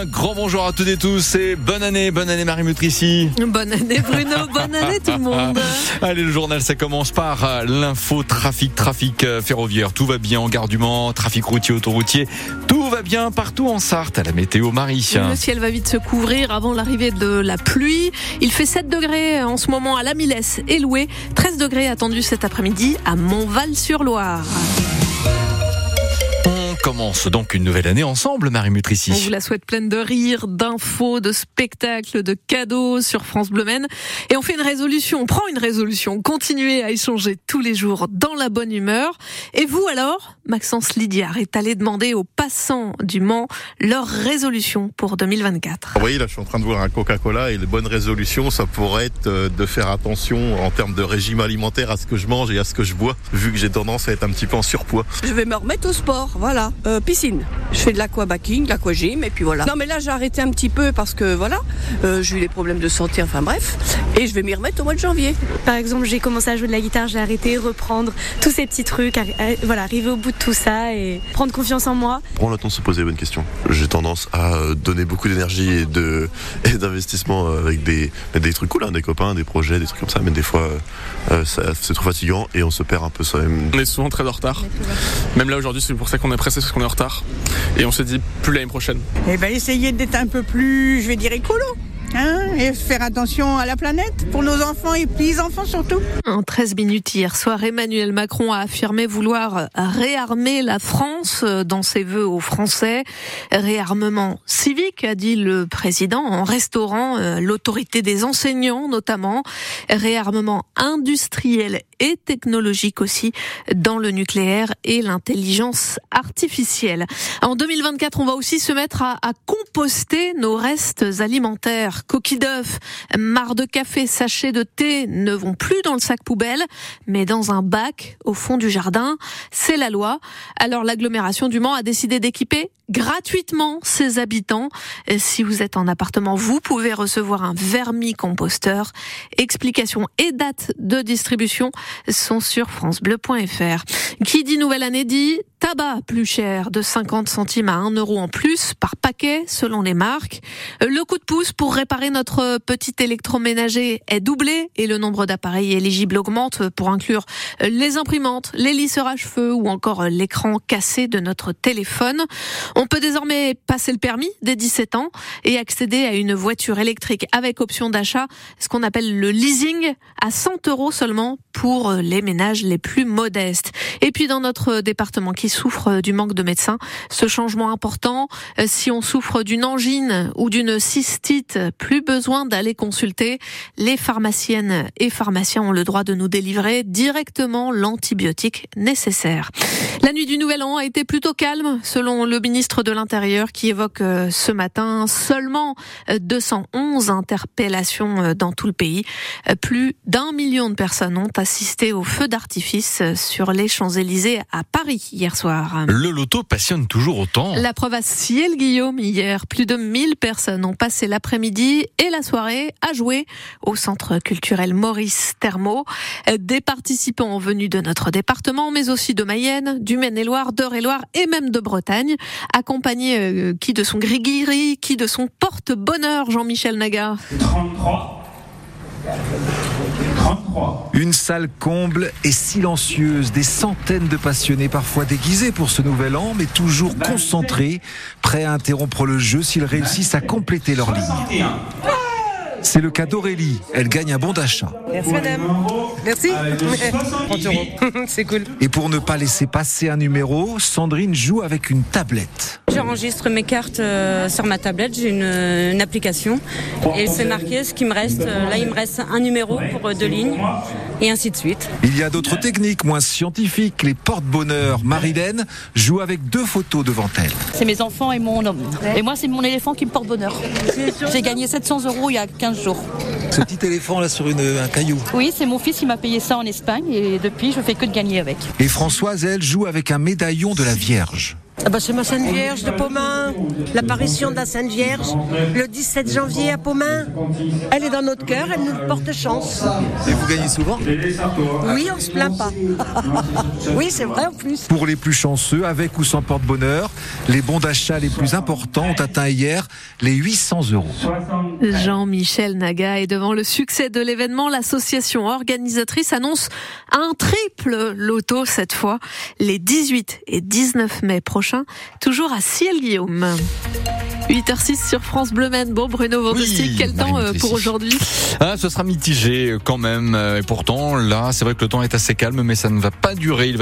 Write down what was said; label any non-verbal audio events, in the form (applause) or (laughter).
Un grand bonjour à toutes et tous et bonne année, bonne année Marie Mutrici. Bonne année Bruno, bonne année tout le monde. (laughs) Allez, le journal, ça commence par euh, l'info trafic, trafic euh, ferroviaire. Tout va bien en gare du Mans, trafic routier, autoroutier. Tout va bien partout en Sarthe, à la météo Marie. Le ciel va vite se couvrir avant l'arrivée de la pluie. Il fait 7 degrés en ce moment à la Milesse et Loué. 13 degrés attendus cet après-midi à Montval-sur-Loire commence donc une nouvelle année ensemble, Marie Mutrici. On vous la souhaite pleine de rires, d'infos, de spectacles, de cadeaux sur France Bleu Men. Et on fait une résolution, on prend une résolution, continuer à échanger tous les jours dans la bonne humeur. Et vous alors, Maxence Lydiard est allé demander aux passants du Mans leur résolution pour 2024. Vous voyez, là, je suis en train de voir un Coca-Cola et les bonnes résolutions, ça pourrait être euh, de faire attention en termes de régime alimentaire à ce que je mange et à ce que je bois, vu que j'ai tendance à être un petit peu en surpoids. Je vais me remettre au sport, voilà. Euh, piscine. Je fais de l'aquabacking, de l'aquagym et puis voilà. Non mais là j'ai arrêté un petit peu parce que voilà, euh, j'ai eu des problèmes de santé, enfin bref. Et je vais m'y remettre au mois de janvier. Par exemple, j'ai commencé à jouer de la guitare, j'ai arrêté, reprendre tous ces petits trucs, voilà, arriver au bout de tout ça et prendre confiance en moi. Prends le temps de se poser les bonnes questions. J'ai tendance à euh, donner beaucoup d'énergie et de et d'investissement avec des, des trucs cool, hein, des copains, des projets, des trucs comme ça, mais des fois c'est trop fatigant et on se perd un peu soi-même. On est souvent très en retard. Même là aujourd'hui, c'est pour ça qu'on est pressé parce qu'on est en retard. Et on se dit plus l'année prochaine. Eh ben, essayez d'être un peu plus, je vais dire, écolo. Hein, et faire attention à la planète pour nos enfants et petits-enfants surtout. En 13 minutes hier soir, Emmanuel Macron a affirmé vouloir réarmer la France dans ses vœux aux Français. Réarmement civique, a dit le président, en restaurant euh, l'autorité des enseignants notamment. Réarmement industriel et technologique aussi dans le nucléaire et l'intelligence artificielle. En 2024, on va aussi se mettre à composter nos restes alimentaires coquilles d'œufs, marre de café, sachets de thé ne vont plus dans le sac poubelle, mais dans un bac au fond du jardin. C'est la loi. Alors l'agglomération du Mans a décidé d'équiper gratuitement ses habitants. Si vous êtes en appartement, vous pouvez recevoir un vermicomposteur. Explications et date de distribution sont sur francebleu.fr. Qui dit nouvelle année dit tabac plus cher de 50 centimes à 1 euro en plus par paquet selon les marques. Le coup de pouce pour réparer notre petit électroménager est doublé et le nombre d'appareils éligibles augmente pour inclure les imprimantes, les lisseurs à cheveux ou encore l'écran cassé de notre téléphone. On peut désormais passer le permis dès 17 ans et accéder à une voiture électrique avec option d'achat, ce qu'on appelle le leasing à 100 euros seulement pour les ménages les plus modestes. Et puis dans notre département qui souffre du manque de médecins, ce changement important, si on souffre d'une angine ou d'une cystite, plus besoin d'aller consulter. Les pharmaciennes et pharmaciens ont le droit de nous délivrer directement l'antibiotique nécessaire. La nuit du Nouvel An a été plutôt calme, selon le ministre de l'Intérieur qui évoque euh, ce matin seulement 211 interpellations euh, dans tout le pays. Euh, plus d'un million de personnes ont assisté au feu d'artifice sur les Champs-Élysées à Paris hier soir. Le loto passionne toujours autant. La preuve à Ciel Guillaume hier. Plus de 1000 personnes ont passé l'après-midi et la soirée à jouer au centre culturel Maurice Thermo. Des participants venus de notre département, mais aussi de Mayenne, du Maine-et-Loire, d'Eure-et-Loire et même de Bretagne, accompagnés euh, qui de son gris qui de son porte-bonheur, Jean-Michel Naga. 33. 33. Une salle comble et silencieuse, des centaines de passionnés, parfois déguisés pour ce nouvel an, mais toujours concentrés, prêts à interrompre le jeu s'ils réussissent à compléter leur ligne. C'est le cas d'Aurélie. Elle gagne un bon d'achat. Merci madame. Merci. 30 (laughs) euros. (laughs) C'est cool. Et pour ne pas laisser passer un numéro, Sandrine joue avec une tablette. J'enregistre mes cartes euh, sur ma tablette. J'ai une, application. Et c'est marqué ce qui me reste. Euh, là, il me reste un numéro pour euh, deux lignes. Et ainsi de suite. Il y a d'autres techniques moins scientifiques. Les porte-bonheur. Marilène joue avec deux photos devant elle. C'est mes enfants et mon homme. Et moi, c'est mon éléphant qui me porte bonheur. J'ai gagné 700 euros il y a 15 jours. Ce petit éléphant là sur un caillou. Oui, c'est mon fils qui m'a payé ça en Espagne et depuis je fais que de gagner avec. Et Françoise, elle, joue avec un médaillon de la Vierge. Ah bah C'est ma Sainte Vierge de Pomain, l'apparition de la Sainte Vierge, le 17 janvier à Pomain. Elle est dans notre cœur, elle nous porte chance. Et vous gagnez souvent? Oui, on se plaint pas. (laughs) oui, c'est vrai en plus. Pour les plus chanceux, avec ou sans porte-bonheur, les bons d'achat les plus importants ont atteint hier les 800 euros. Jean-Michel Naga est devant le succès de l'événement. L'association organisatrice annonce un triple loto cette fois, les 18 et 19 mai prochains, toujours à Ciel-Guillaume. 8h06 sur France Bleu Maine. Bon, Bruno Vandestick, Oui, quel temps euh, pour aujourd'hui? Ah, ce sera mitigé quand même. Et pourtant, là, c'est vrai que le temps est assez calme, mais ça ne va pas durer. Il va